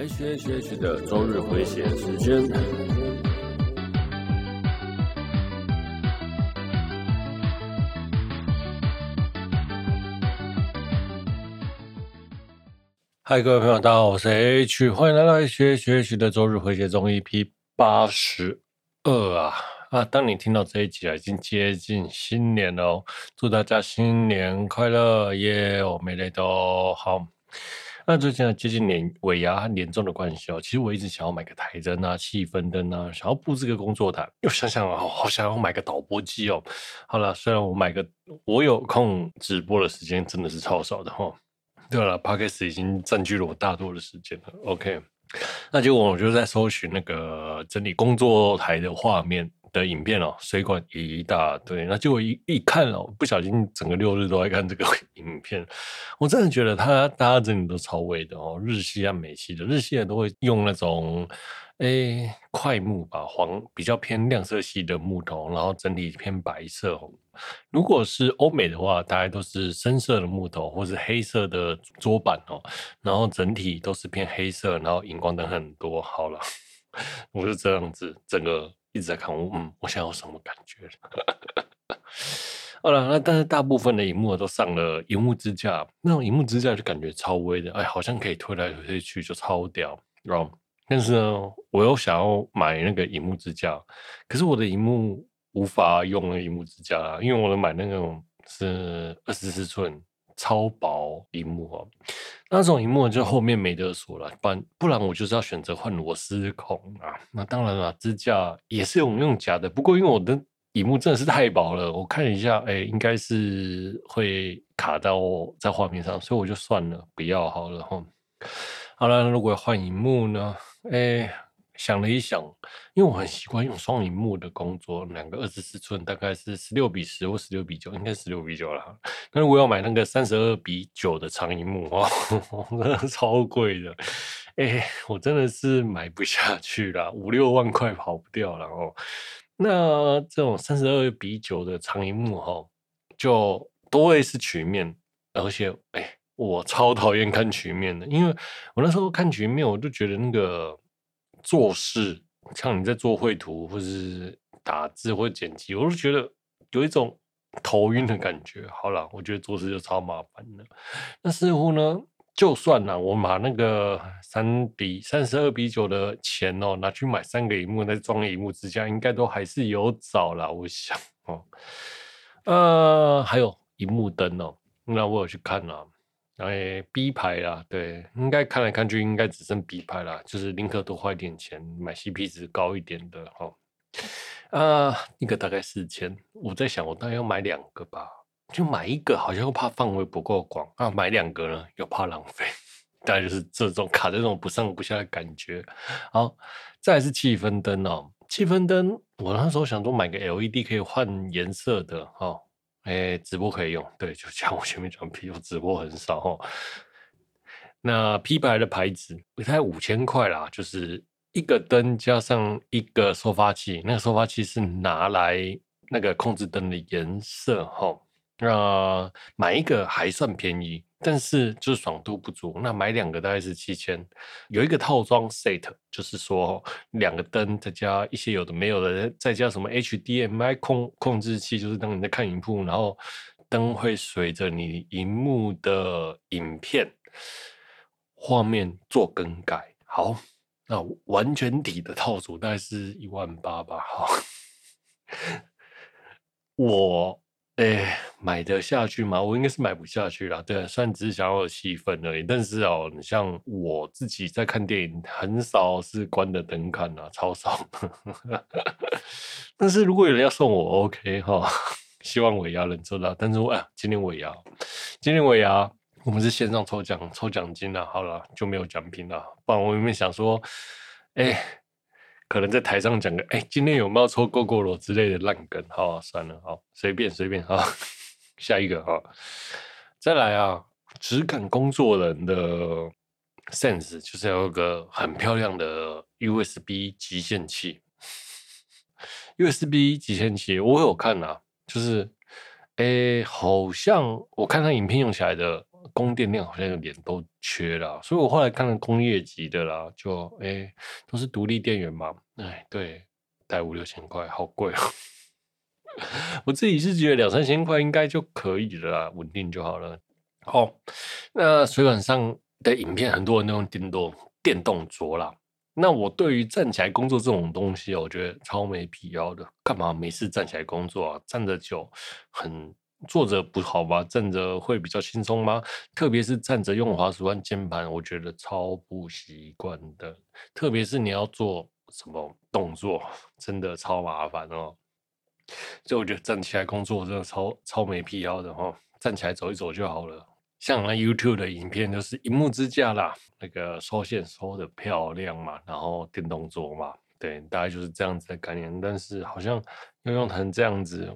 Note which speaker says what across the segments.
Speaker 1: H H H 的周日回血时间。嗨，各位朋友，大家好，我是 H，欢迎来到 H H H 的周日回血中 EP 八十二啊啊！当你听到这一集啊，已经接近新年了哦，祝大家新年快乐耶！我没累都好。那最近接近年尾牙和年终的关系哦，其实我一直想要买个台灯啊、气氛灯啊，想要布置个工作台。又想想哦，好想要买个导播机哦。好了，虽然我买个，我有空直播的时间真的是超少的哈。对了，Podcast 已经占据了我大多的时间了。OK，那结果我就在搜寻那个整理工作台的画面。的影片哦，水管一大堆，那结果一一看哦，不小心整个六日都在看这个 影片，我真的觉得他大家真的都超威的哦，日系啊美系的，日系的都会用那种诶快木吧，黄比较偏亮色系的木头，然后整体偏白色。如果是欧美的话，大概都是深色的木头或是黑色的桌板哦，然后整体都是偏黑色，然后荧光灯很多。好了，我是这样子，整个。一直在看我，嗯，我想要什么感觉？好了，那但是大部分的荧幕都上了荧幕支架，那种荧幕支架就感觉超威的，哎，好像可以推来推去，就超屌，然后但是呢，我又想要买那个荧幕支架，可是我的荧幕无法用那个荧幕支架啦，因为我的买那种是二十四寸。超薄荧幕哦，那种荧幕就后面没得说了，不然不然我就是要选择换螺丝孔啊。那当然了，支架也是用用夹的，不过因为我的荧幕真的是太薄了，我看一下，哎、欸，应该是会卡到在画面上，所以我就算了，不要好了哈。好了，如果换荧幕呢？哎、想了一想，因为我很习惯用双萤幕的工作，两个二十四寸大概是十六比十或十六比九，应该十六比九了。但是我要买那个三十二比九的长萤幕哦，真的超贵的，哎、我真的是买不下去了，五六万块跑不掉了哦。那这种三十二比九的长萤幕哈，就都会是曲面，而且哎、我超讨厌看曲面的，因为我那时候看曲面，我就觉得那个。做事像你在做绘图，或是打字或剪辑，我都觉得有一种头晕的感觉。好了，我觉得做事就超麻烦的。那似乎呢，就算呢，我把那个三比三十二比九的钱哦拿去买三个荧幕，再装荧幕支架，应该都还是有找啦。我想哦，呃，还有荧幕灯哦，那我有去看了。哎，B 牌啦，对，应该看来看去，应该只剩 B 牌啦，就是宁可多花一点钱买 CP 值高一点的哈。啊，一个大概四千，我在想，我大概要买两个吧，就买一个好像又怕范围不够广啊，买两个呢又怕浪费，大概就是这种卡在这种不上不下的感觉。好，再来是气氛灯哦，气氛灯，我那时候想说买个 LED 可以换颜色的哈。哎、直播可以用，对，就像我前面讲，P 我直播很少哦。那 P 牌的牌子，大概五千块啦，就是一个灯加上一个收发器，那个收发器是拿来那个控制灯的颜色哈。那买一个还算便宜。但是就是爽度不足，那买两个大概是七千，有一个套装 set，就是说两个灯再加一些有的没有的，再加什么 HDMI 控控制器，就是当你在看影片，然后灯会随着你荧幕的影片画面做更改。好，那完全体的套组大概是一万八吧。好，我。哎，买得下去吗？我应该是买不下去啦。对，虽然只是想要有气氛而已，但是哦，你像我自己在看电影，很少是关着灯看啊，超少。但是如果有人要送我，OK 哈，希望尾牙能做到。但是我，哎，今年尾牙，今年尾牙，我们是线上抽奖，抽奖金了。好了，就没有奖品了。不然我原本想说，哎。可能在台上讲个，哎、今天有没有抽过过罗之类的烂梗？好、啊，算了，好，随便随便，好，下一个哈，再来啊，质感工作人的 sense 就是要有个很漂亮的 USB 集线器，USB 集线器我有看啊，就是，哎、好像我看他影片用起来的供电量好像有点都缺了，所以我后来看了工业级的啦，就哎、都是独立电源嘛，哎对，大概五六千块，好贵哦。我自己是觉得两三千块应该就可以了啦，稳定就好了。好，那水管上的影片很多人都用电动电动桌啦。那我对于站起来工作这种东西，我觉得超没必要的。干嘛没事站起来工作啊？站着久很，坐着不好吗？站着会比较轻松吗？特别是站着用滑鼠按键盘，我觉得超不习惯的。特别是你要做什么动作，真的超麻烦哦。所以我觉得站起来工作真的超超没必要的哦。站起来走一走就好了。像那 YouTube 的影片就是荧幕支架啦，那个收线收的漂亮嘛，然后电动桌嘛，对，大概就是这样子的概念。但是好像要用成这样子，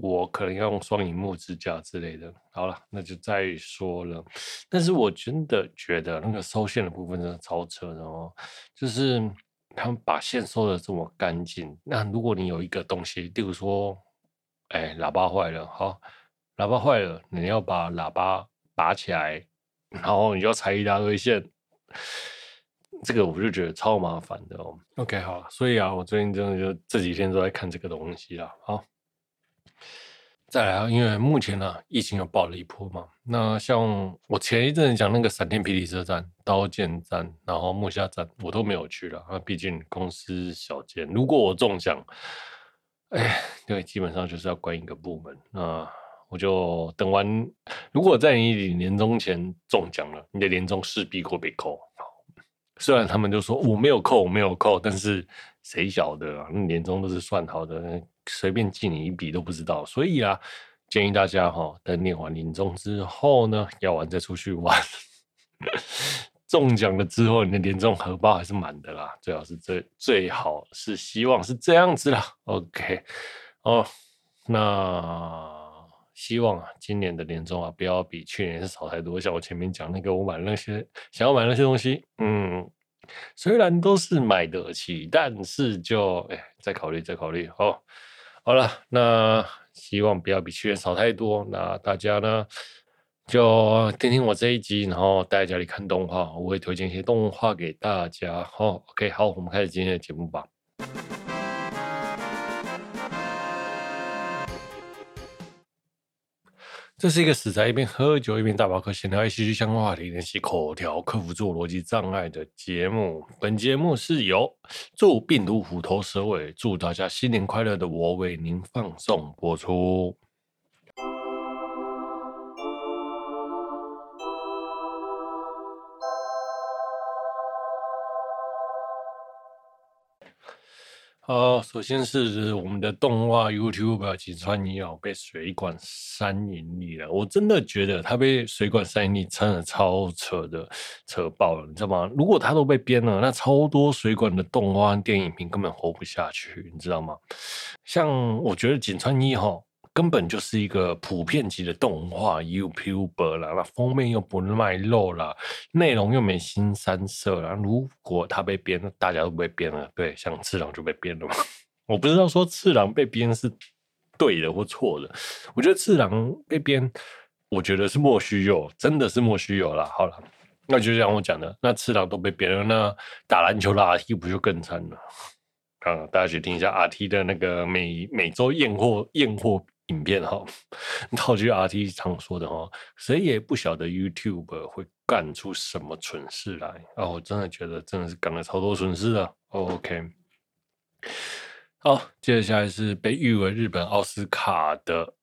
Speaker 1: 我可能要用双萤幕支架之类的。好了，那就再说了。但是我真的觉得那个收线的部分真的超扯的哦，就是他们把线收的这么干净。那如果你有一个东西，例如说，哎，喇叭坏了，好，喇叭坏了，你要把喇叭。拔起来，然后你就要拆一大堆线，这个我就觉得超麻烦的哦。OK，好，所以啊，我最近真的就这几天都在看这个东西啦。好，再来啊，因为目前呢、疫情又爆了一波嘛。那像我前一阵讲那个闪电霹雳车站、刀剑站，然后木下站，我都没有去了。那毕竟公司小间，如果我中奖，哎，对，基本上就是要关一个部门那。我就等完，如果在你年终前中奖了，你的年终势必会被扣。虽然他们就说我没有扣，我没有扣，但是谁晓得啊？那年终都是算好的，随便记你一笔都不知道。所以啊，建议大家哈，等念完年终之后呢，要玩再出去玩。中奖了之后，你的年终荷包还是满的啦，最好是最最好是希望是这样子啦。OK，哦，那。希望啊，今年的年终啊，不要比去年是少太多。像我前面讲那个，我买那些想要买那些东西，嗯，虽然都是买得起，但是就哎，再考虑再考虑。好，好了，那希望不要比去年少太多。那大家呢，就听听我这一集，然后待在家里看动画，我会推荐一些动画给大家。好，OK，好，我们开始今天的节目吧。这是一个死宅一边喝酒一边大宝课闲聊一些相关话题练习口条克服自我逻辑障碍的节目。本节目是由祝病毒虎头蛇尾，祝大家新年快乐的我为您放送播出。好，首先是我们的动画 YouTuber 井川一郎被水管三引力了。我真的觉得他被水管三引力真的超扯的，扯爆了，你知道吗？如果他都被编了，那超多水管的动画电影片根本活不下去，你知道吗？像我觉得井川一号。根本就是一个普遍级的动画 YouTuber 啦，那封面又不卖肉啦，内容又没新三色啦。如果他被编，大家都被编了。对，像次郎就被编了嘛。我不知道说次郎被编是对的或错的。我觉得次郎被编，我觉得是莫须有，真的是莫须有啦。好了，那就像我讲的，那次郎都被编了，那打篮球的阿 T 不就更惨了？啊，大家去听一下阿 T 的那个每每周验货验货。影片哈，套句 RT 常说的哈，谁也不晓得 YouTube 会干出什么蠢事来哦，我真的觉得真的是干了超多蠢事的。OK，好，接下来是被誉为日本奥斯卡的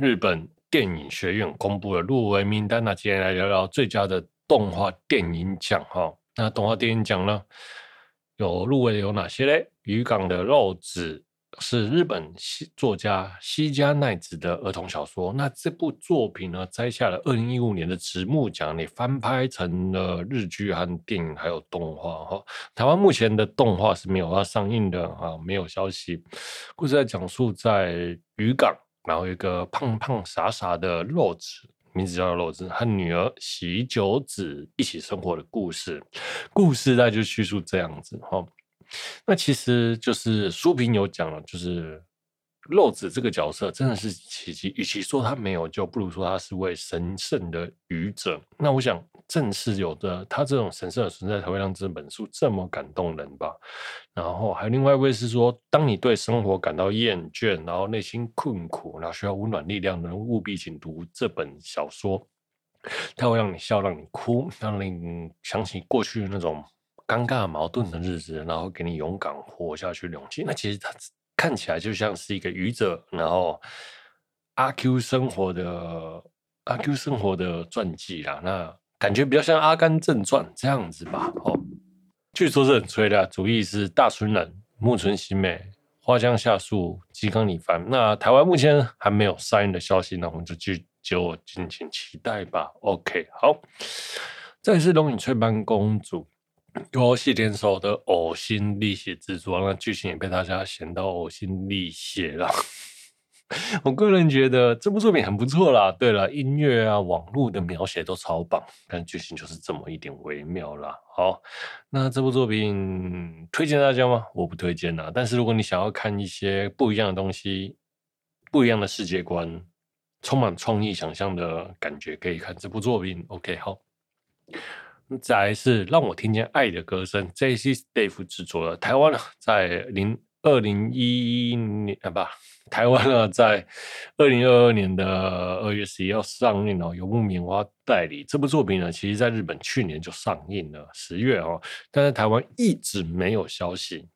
Speaker 1: 日本电影学院公布了入围名单，那接下来聊聊最佳的动画电影奖哈。那动画电影奖呢，有入围的有哪些嘞？渔港的肉子。是日本作家西加奈子的儿童小说。那这部作品呢，摘下了二零一五年的直木奖，也翻拍成了日剧和电影，还有动画。哈，台湾目前的动画是没有要上映的啊，没有消息。故事在讲述在渔港，然后一个胖胖傻傻的肉子，名字叫肉子，和女儿喜久子一起生活的故事。故事大概就叙述这样子哈。那其实就是书评有讲了，就是肉子这个角色真的是奇迹，与其说他没有救，不如说他是位神圣的愚者。那我想，正是有的他这种神圣的存在，才会让这本书这么感动人吧。然后还有另外一位是说，当你对生活感到厌倦，然后内心困苦，然后需要温暖力量的人，务必请读这本小说。它会让你笑，让你哭，让你想起过去的那种尴尬矛盾的日子，然后给你勇敢活下去勇气。那其实他。看起来就像是一个愚者，然后阿 Q 生活的阿 Q 生活的传记啦，那感觉比较像《阿甘正传》这样子吧。哦，据说是很吹的，主意是大村仑、木村喜美、花江夏树、吉冈里帆。那台湾目前还没有上映的消息，那我们就就就敬请期待吧。OK，好，这里是龙影翠斑公主。由细田守的呕心沥血之作，那剧情也被大家嫌到呕心沥血了。我个人觉得这部作品很不错啦。对了，音乐啊、网络的描写都超棒，但剧情就是这么一点微妙啦。好，那这部作品推荐大家吗？我不推荐啦。但是如果你想要看一些不一样的东西、不一样的世界观、充满创意想象的感觉，可以看这部作品。OK，好。再来是让我听见爱的歌声，J.C. Staff 制作的。台湾呢，在零二零一一年啊，不，台湾呢，在二零二二年的二月十一号上映哦，游牧棉花代理这部作品呢，其实在日本去年就上映了十月哦，但在台湾一直没有消息。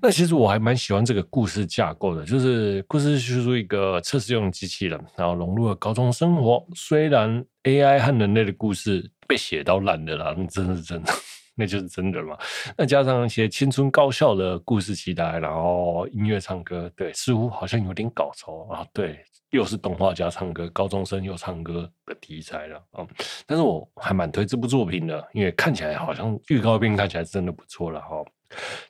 Speaker 1: 那其实我还蛮喜欢这个故事架构的，就是故事叙述一个测试用机器人，然后融入了高中生活。虽然 AI 和人类的故事被写到烂的啦，那真的是真的，那就是真的嘛。那加上一些青春高校的故事期待，然后音乐唱歌，对，似乎好像有点搞头啊。对，又是动画家唱歌，高中生又唱歌的题材了啊。但是我还蛮推这部作品的，因为看起来好像预告片看起来真的不错了哈。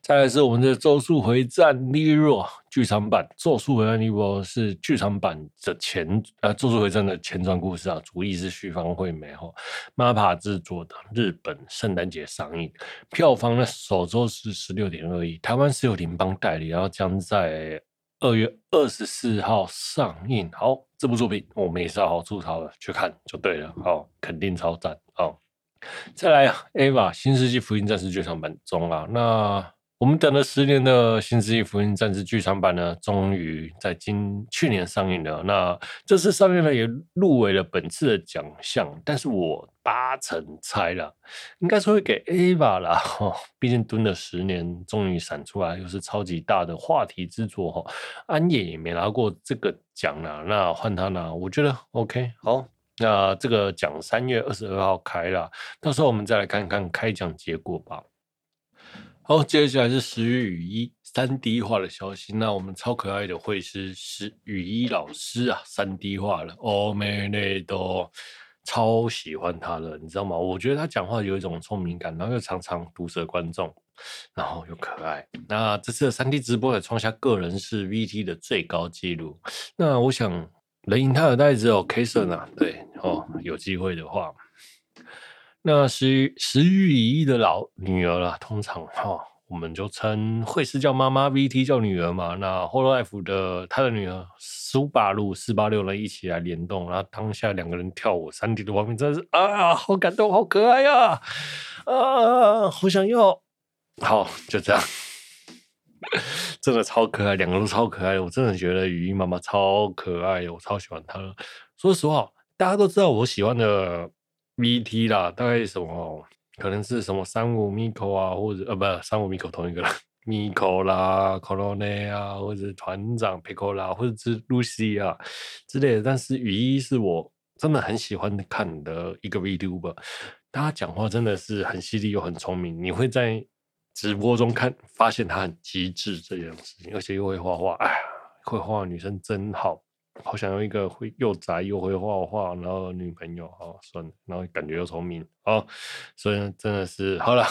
Speaker 1: 再来是我们的《咒术回战 Lyro》剧场版，《咒术回战 Lyro》是剧场版的前呃，《咒术回战》的前传故事啊，主意是绪方惠美哈，MAPA 制作的，日本圣诞节上映，票房呢首周是十六点二亿，台湾是由联邦代理，然后将在二月二十四号上映。好，这部作品我们也是要好吐槽的，去看就对了，好，肯定超赞，好。再来啊，EVA 新世纪福音战士剧场版中啊，那我们等了十年的新世纪福音战士剧场版呢，终于在今去年上映了。那这次上映呢也入围了本次的奖项，但是我八成猜了，应该是会给 EVA 啦。哦，毕竟蹲了十年，终于闪出来，又是超级大的话题之作哈。安野也没拿过这个奖啦，那换他拿，我觉得 OK 好。那这个奖三月二十二号开了，到时候我们再来看看开奖结果吧。好，接下来是石原羽衣三 D 化的消息。那我们超可爱的会师石羽衣老师啊，三 D 化了，欧美内都超喜欢他了，你知道吗？我觉得他讲话有一种聪明感，然后又常常毒舌观众，然后又可爱。那这次的三 D 直播也创下个人是 VT 的最高纪录。那我想。能赢他的大概只有 K 社呢，对哦，有机会的话，那石石羽衣的老女儿啦，通常哈、哦，我们就称绘师叫妈妈，VT 叫女儿嘛。那 Holo F 的他的女儿苏八路四八六人一起来联动，然后当下两个人跳舞，三 D 的画面真是啊，好感动，好可爱呀，啊，好想要，好，就这样。真的超可爱，两个都超可爱，我真的觉得雨衣妈妈超可爱，我超喜欢她。说实话，大家都知道我喜欢的 VT 啦，大概什么可能是什么三五 Miko 啊，或者呃不三五 Miko 同一个啦，Miko 啦，Korone 啊，或者团长 Pecola，或者是 Lucy 啊之类的。但是雨衣是我真的很喜欢看的一个 VTuber，他讲话真的是很犀利又很聪明，你会在。直播中看，发现她很机智这件事情，而且又会画画，哎呀，会画的女生真好，好想要一个会又宅又会画画，然后女朋友哦，算了，然后感觉又聪明哦，所以真的是好了，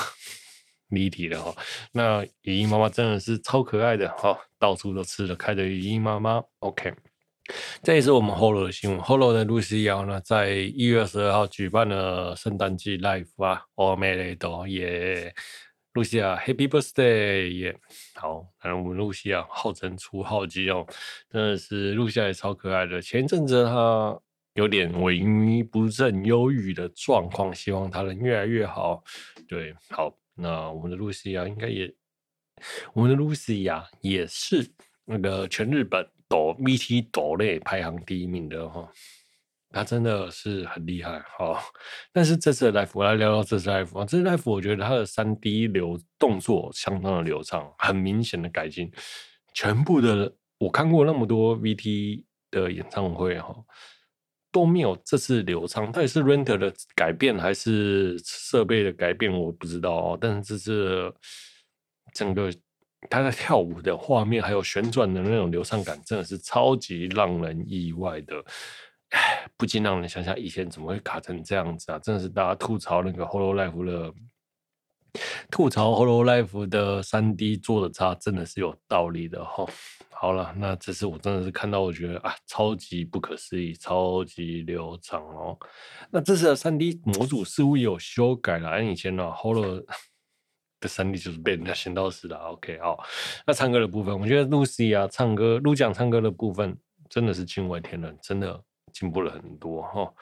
Speaker 1: 离题了哈。那语音妈妈真的是超可爱的哈，到处都吃得开的语音妈妈。OK，这也是我们 Holo 的新闻，Holo 的露西瑶呢，在一月十二号举办了圣诞季 Live 啊，欧美雷多耶。露西亚，Happy Birthday！耶，好，那我们露西亚号称初号机哦，真的是露西亚也超可爱的。前一阵子她有点萎靡不振、忧郁的状况，希望她能越来越好。对，好，那我们的露西亚应该也，我们的露西亚也是那个全日本抖 VT 抖类排行第一名的哈。他真的是很厉害，好，但是这次的 live 我来聊聊这次 live 啊，这次 live 我觉得他的三 D 流动作相当的流畅，很明显的改进。全部的我看过那么多 VT 的演唱会哈，都没有这次流畅。到底是 render 的改变还是设备的改变，我不知道哦。但是这次整个他在跳舞的画面还有旋转的那种流畅感，真的是超级让人意外的。不禁让人想想以前怎么会卡成这样子啊！真的是大家吐槽那个 Hololive 的，吐槽 Hololive 的三 D 做的差，真的是有道理的哈。好了，那这次我真的是看到，我觉得啊，超级不可思议，超级流畅哦。那这次的三 D 模组似乎有修改了，按以前呢 Holo 的三 D 就是被人家嫌到死的。OK，好，那唱歌的部分，我觉得 Lucy 啊，唱歌录讲唱歌的部分真的是惊为天人，真的。进步了很多哈，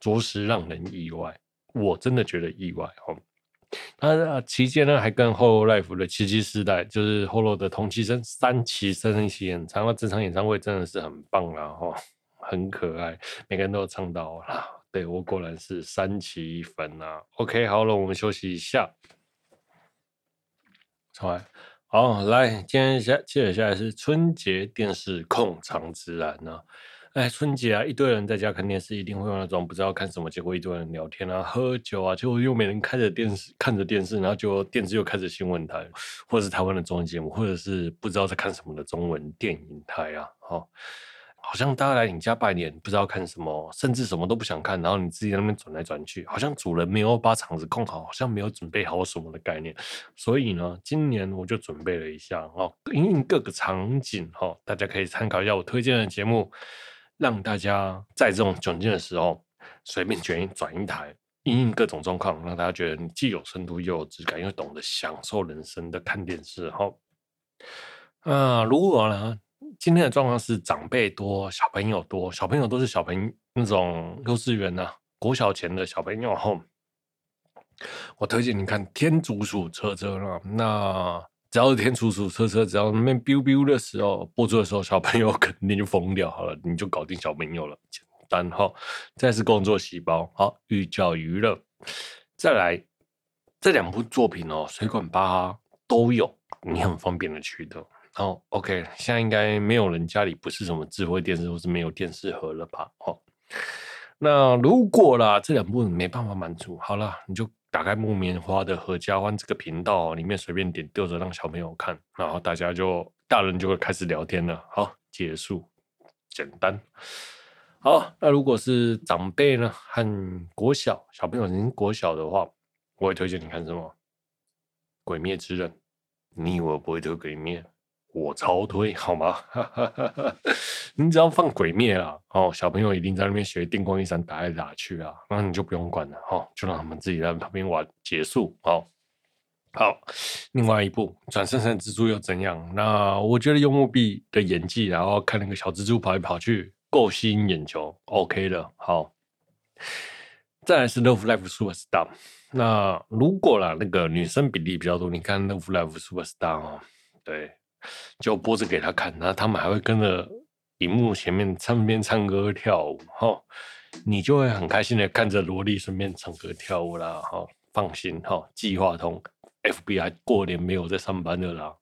Speaker 1: 着实让人意外。我真的觉得意外哈。那期间呢，还跟后肉 life 的奇迹世代，就是 Holo 的同期生三期生一起演唱。那这场演唱会真的是很棒啊哈，很可爱，每个人都有唱到啦。对，我果然是三期粉啊。OK，好了，我们休息一下。好，来，今天下接着下来是春节电视控场指南呢。哎，春节啊，一堆人在家看电视，一定会用那种不知道看什么，结果一堆人聊天啊、喝酒啊，结果又没人开着电视看着电视，然后就电视又开着新闻台，或者是台湾的综艺节目，或者是不知道在看什么的中文电影台啊，哦，好像大家来你家拜年，不知道看什么，甚至什么都不想看，然后你自己在那边转来转去，好像主人没有把场子控好，好像没有准备好什么的概念。所以呢，今年我就准备了一下哦，因应各个场景哈，大家可以参考一下我推荐的节目。让大家在这种窘境的时候，随便选一转一台，因应各种状况，让大家觉得你既有深度又有质感，又懂得享受人生的看电视。哈，啊，如果呢，今天的状况是长辈多，小朋友多，小朋友都是小朋友那种幼稚园呐、国小前的小朋友，后，我推荐你看《天竺鼠车车》了，那。只要是天竺鼠车车，只要那边 biu biu 的时候播出的时候，小朋友肯定就疯掉好了，你就搞定小朋友了，简单哈。再是工作细胞，好寓教于乐。再来这两部作品哦，水管八都有，你很方便的取得。好，OK，现在应该没有人家里不是什么智慧电视或是没有电视盒了吧？哦，那如果啦这两部没办法满足，好了，你就。打开木棉花的合家欢这个频道，里面随便点丢着让小朋友看，然后大家就大人就会开始聊天了。好，结束，简单。好，那如果是长辈呢，和国小小朋友已经国小的话，我会推荐你看什么？《鬼灭之刃》。你以为我不会推《鬼灭》？我超推好吗？你只要放鬼灭啊，哦，小朋友一定在那边学电光一闪打来打去啊，那你就不用管了，哦，就让他们自己在旁边玩结束，哦，好。另外一部转生成蜘蛛又怎样？那我觉得柚木币的演技，然后看那个小蜘蛛跑来跑去，够吸引眼球，OK 的。好，再来是 Love Life Superstar。那如果啦，那个女生比例比较多，你看 Love Life Superstar 哦，对。就播着给他看，然后他们还会跟着荧幕前面唱边唱歌跳舞，哈，你就会很开心的看着萝莉顺便唱歌跳舞啦，哈，放心哈，计划通，FBI 过年没有在上班的啦，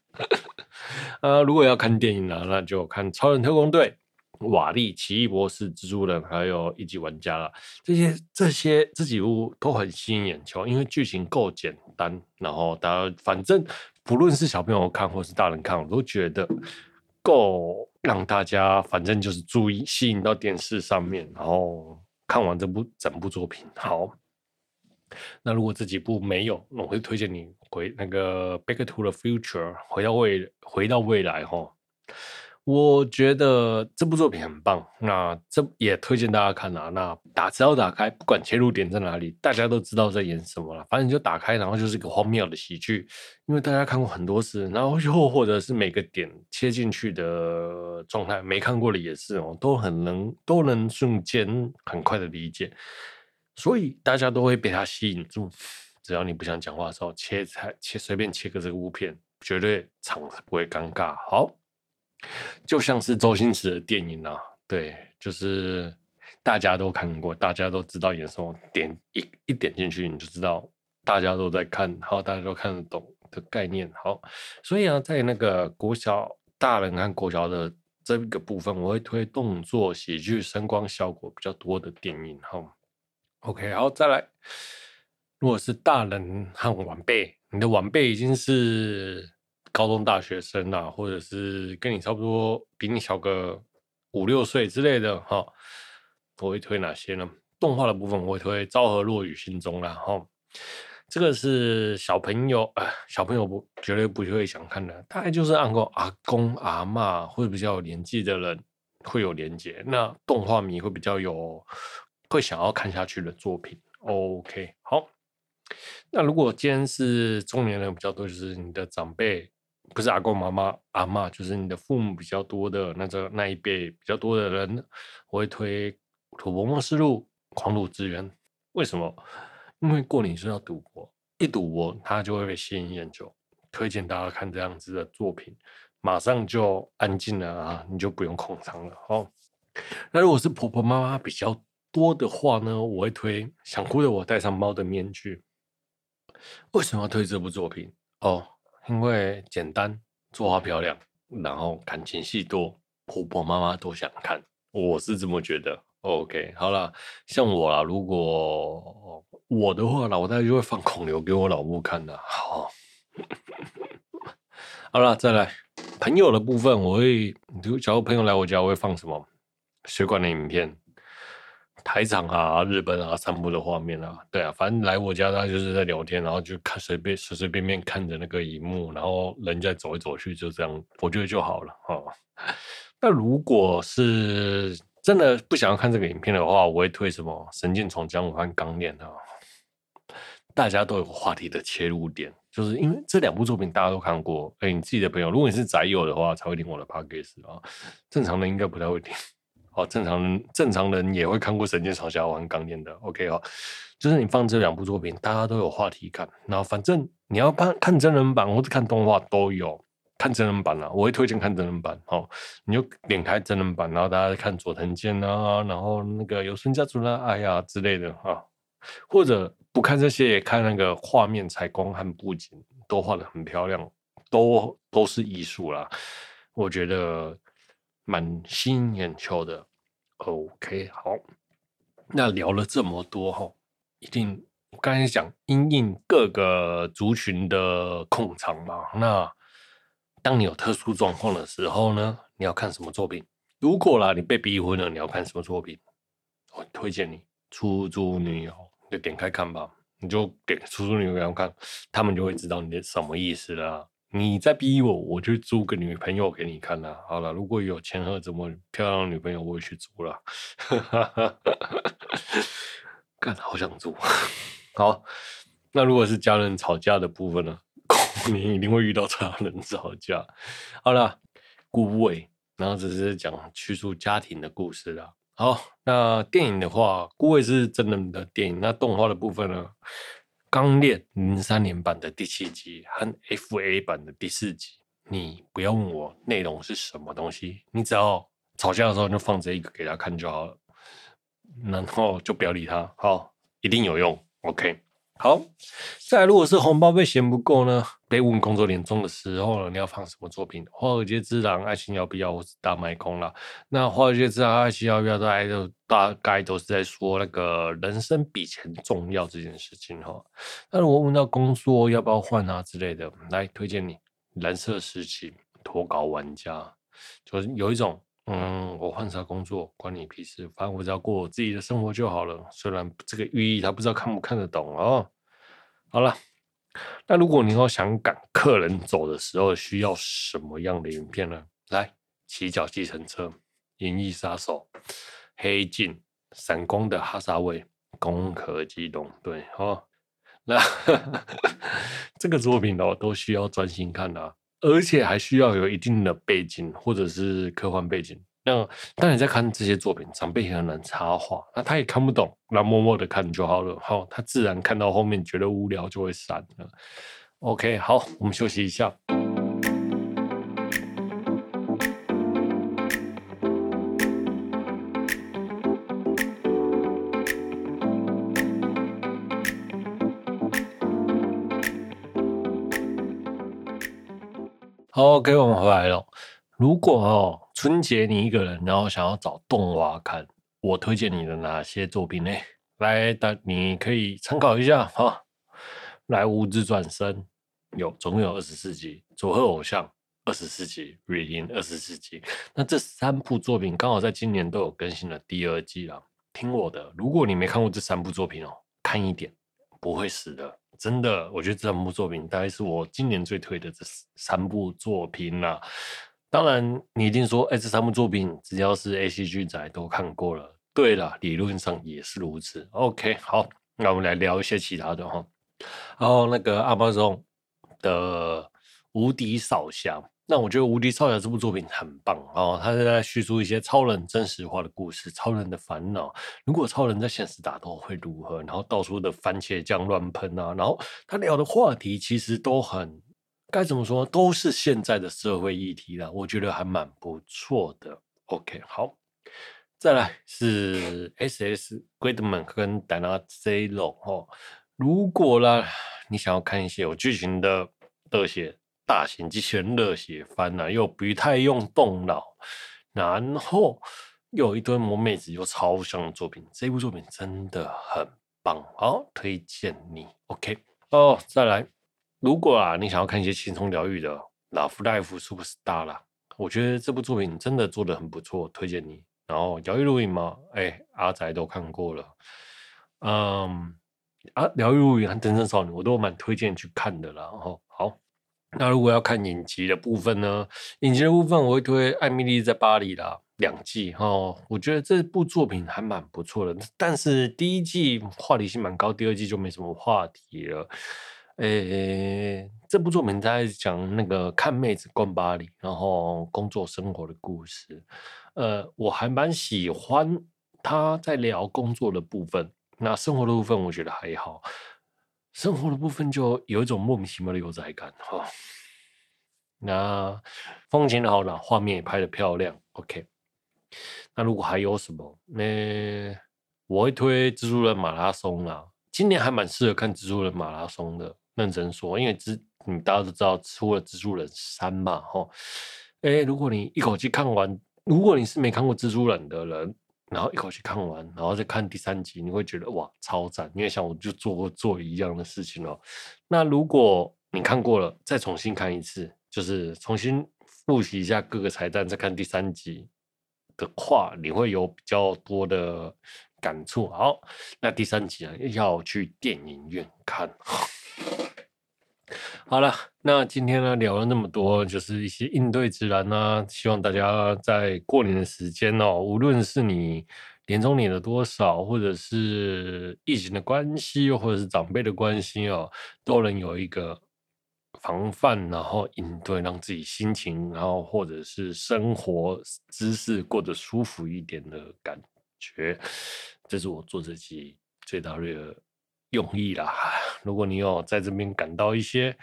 Speaker 1: 啊，如果要看电影呢，那就看《超人特工队》、《瓦力》、《奇异博士》、《蜘蛛人》还有《一级玩家》了，这些这些这几部都很吸引眼球，因为剧情够简单，然后大家反正。不论是小朋友看或是大人看，我都觉得够让大家，反正就是注意吸引到电视上面，然后看完这部整部作品。好，那如果这几部没有，我会推荐你回那个《Back to the Future》回到未回到未来哈。我觉得这部作品很棒，那这也推荐大家看啊。那打只要打开，不管切入点在哪里，大家都知道在演什么了。反正就打开，然后就是一个荒谬的喜剧，因为大家看过很多次，然后又或者是每个点切进去的状态，没看过的也是哦，都很能都能瞬间很快的理解，所以大家都会被它吸引住。只要你不想讲话的时候，切菜切随便切个这个物片，绝对场不会尴尬。好。就像是周星驰的电影啊，对，就是大家都看过，大家都知道演什么，点一一点进去你就知道，大家都在看，好，大家都看得懂的概念。好，所以啊，在那个国小大人和国小的这个部分，我会推动作喜剧、声光效果比较多的电影。好，OK，好，再来，如果是大人和晚辈，你的晚辈已经是。高中大学生啊，或者是跟你差不多，比你小个五六岁之类的哈，我会推哪些呢？动画的部分我会推《昭和落雨心中》啦哈，这个是小朋友啊，小朋友不绝对不会想看的，大概就是按个阿公阿嬷或者比较有年纪的人会有连接，那动画迷会比较有会想要看下去的作品。OK，好，那如果今天是中年人比较多，就是你的长辈。不是阿公妈妈阿嬷，就是你的父母比较多的那这那一辈比较多的人，我会推《赌博默示录》《狂赌之渊》。为什么？因为过年是要赌博，一赌博他就会被吸引眼球。推荐大家看这样子的作品，马上就安静了啊，你就不用控场了。哦，那如果是婆婆妈妈比较多的话呢，我会推《想哭的我戴上猫的面具》。为什么要推这部作品？哦。因为简单，作画漂亮，然后感情戏多，婆婆妈妈都想看，我是这么觉得。OK，好了，像我啦，如果我的话，老大概就会放孔刘给我老母看的。好，好了，再来朋友的部分，我会，假如朋友来我家，我会放什么？水管的影片。台场啊，日本啊，散步的画面啊，对啊，反正来我家，他就是在聊天，然后就看随便随随便便看着那个荧幕，然后人家走来走去，就这样，我觉得就好了哦。那如果是真的不想要看这个影片的话，我会推什么《神剑闯江湖》和《钢炼》啊，大家都有话题的切入点，就是因为这两部作品大家都看过。哎，你自己的朋友，如果你是宅友的话，才会听我的 podcast 啊，正常的应该不太会听。哦，正常人正常人也会看过《神剑闯江湖》和《钢炼》的。OK 哦，就是你放这两部作品，大家都有话题感。然后反正你要看看真人版或者看动画都有，看真人版啊，我会推荐看真人版。哦，你就点开真人版，然后大家看佐藤健啊，然后那个有村架纯的哎呀之类的啊，或者不看这些，也看那个画面、采光和布景都画的很漂亮，都都是艺术啦。我觉得蛮吸引眼球的。OK，好，那聊了这么多哈，一定我刚才讲因应各个族群的控场嘛。那当你有特殊状况的时候呢，你要看什么作品？如果啦，你被逼婚了，你要看什么作品？我推荐你《出租女友》，就点开看吧。你就给出租女友看，他们就会知道你的什么意思了。你再逼我，我就租个女朋友给你看啦。好了，如果有钱和这么漂亮的女朋友，我也去租了。干，好想租。好，那如果是家人吵架的部分呢？你一定会遇到家人吵架。好了，孤味，然后只是讲叙述家庭的故事啦。好，那电影的话，孤味是真人的电影。那动画的部分呢？《刚练》零三年版的第七集和 FA 版的第四集，你不要问我内容是什么东西，你只要吵架的时候就放这一个给他看就好了，然后就不要理他，好，一定有用，OK。好，再来，如果是红包被嫌不够呢？被问工作年终的时候呢，你要放什么作品？《华尔街之狼》、《爱情要不要》或是《大卖空》啦。那《华尔街之狼》、《爱情要不要》大概都大概都是在说那个人生比钱重要这件事情哈。那如果问到工作要不要换啊之类的，来推荐你《蓝色时期》脱稿玩家，就是有一种。嗯，我换啥工作关你屁事，反正我只要过我自己的生活就好了。虽然这个寓意他不知道看不看得懂哦。好了，那如果你要想赶客人走的时候需要什么样的影片呢？来，骑脚计程车、银翼杀手、黑镜、闪光的哈萨维、攻壳机动队。哦，那 这个作品哦，都需要专心看啊，而且还需要有一定的背景或者是科幻背景。那当你在看这些作品，长辈也很难插话，那他也看不懂，那默默的看就好了。好，他自然看到后面觉得无聊就会闪了。OK，好，我们休息一下。好，OK，我们回来了。如果哦，春节你一个人，然后想要找动画看，我推荐你的哪些作品呢？来，大你可以参考一下哈。来，无职转生有总共有二十四集，佐贺偶像二十四集，瑞音二十四集。那这三部作品刚好在今年都有更新了第二季了。听我的，如果你没看过这三部作品哦，看一点不会死的。真的，我觉得这三部作品大概是我今年最推的这三部作品啦。当然，你一定说，哎，这三部作品只要是 ACG 仔都看过了。对了，理论上也是如此。OK，好，那我们来聊一些其他的哈。然后那个 Amazon 的《无敌少侠》。那我觉得《无敌少侠》这部作品很棒哦，他是在叙述一些超人真实化的故事，超人的烦恼。如果超人在现实打斗会如何？然后到处的番茄酱乱喷啊，然后他聊的话题其实都很该怎么说，都是现在的社会议题啦，我觉得还蛮不错的。OK，好，再来是 SS Gridman 跟 Dana Zelo 哦。如果啦，你想要看一些有剧情的热血。大型机器人热血番呐、啊，又不太用动脑，然后又有一堆萌妹子又超香的作品，这部作品真的很棒，好推荐你。OK 哦，再来，如果啊你想要看一些轻松疗愈的《Love Live Superstar》啦，我觉得这部作品真的做得很不错，推荐你。然后《疗愈露营》嘛，哎，阿宅都看过了，嗯，啊，《疗愈露营》和《真正少女》我都蛮推荐去看的啦。然后好。那如果要看影集的部分呢？影集的部分我会推《艾米莉在巴黎》啦，两季哈。我觉得这部作品还蛮不错的，但是第一季话题性蛮高，第二季就没什么话题了。诶，这部作品在讲那个看妹子逛巴黎，然后工作生活的故事。呃，我还蛮喜欢他在聊工作的部分，那生活的部分我觉得还好。生活的部分就有一种莫名其妙的悠哉感哈。那风景好了，画面也拍得漂亮。OK，那如果还有什么？那我会推蜘蛛人马拉松啦。今年还蛮适合看蜘蛛人马拉松的，认真说，因为蜘你大家都知道出了蜘蛛人三嘛吼。哎，如果你一口气看完，如果你是没看过蜘蛛人的人。然后一口气看完，然后再看第三集，你会觉得哇超赞，因为像我就做过做一样的事情哦。那如果你看过了，再重新看一次，就是重新复习一下各个彩蛋，再看第三集的话，你会有比较多的感触。好，那第三集啊，要去电影院看。好了，那今天呢聊了那么多，就是一些应对自然啊，希望大家在过年的时间哦，无论是你年终领了多少，或者是疫情的关系，又或者是长辈的关系哦，都能有一个防范，然后应对，让自己心情，然后或者是生活姿势过得舒服一点的感觉，这是我做这期最大的用意啦。如果你有在这边感到一些，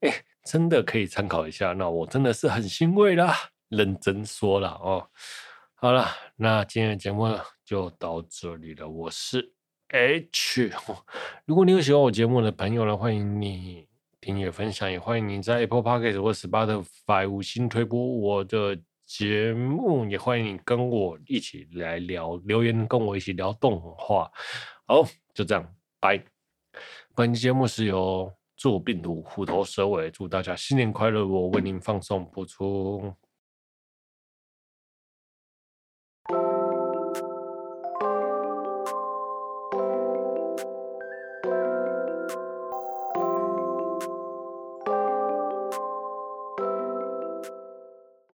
Speaker 1: 哎，真的可以参考一下，那我真的是很欣慰啦，认真说了哦。好了，那今天的节目就到这里了。我是 H，如果你有喜欢我节目的朋友呢，欢迎你订阅分享，也欢迎你在 Apple Podcast 或 Spotify 五星推播我的节目，也欢迎你跟我一起来聊留言，跟我一起聊动画。好，就这样，拜。本期节目是由做病毒虎头蛇尾，祝大家新年快乐！我为您放送播出。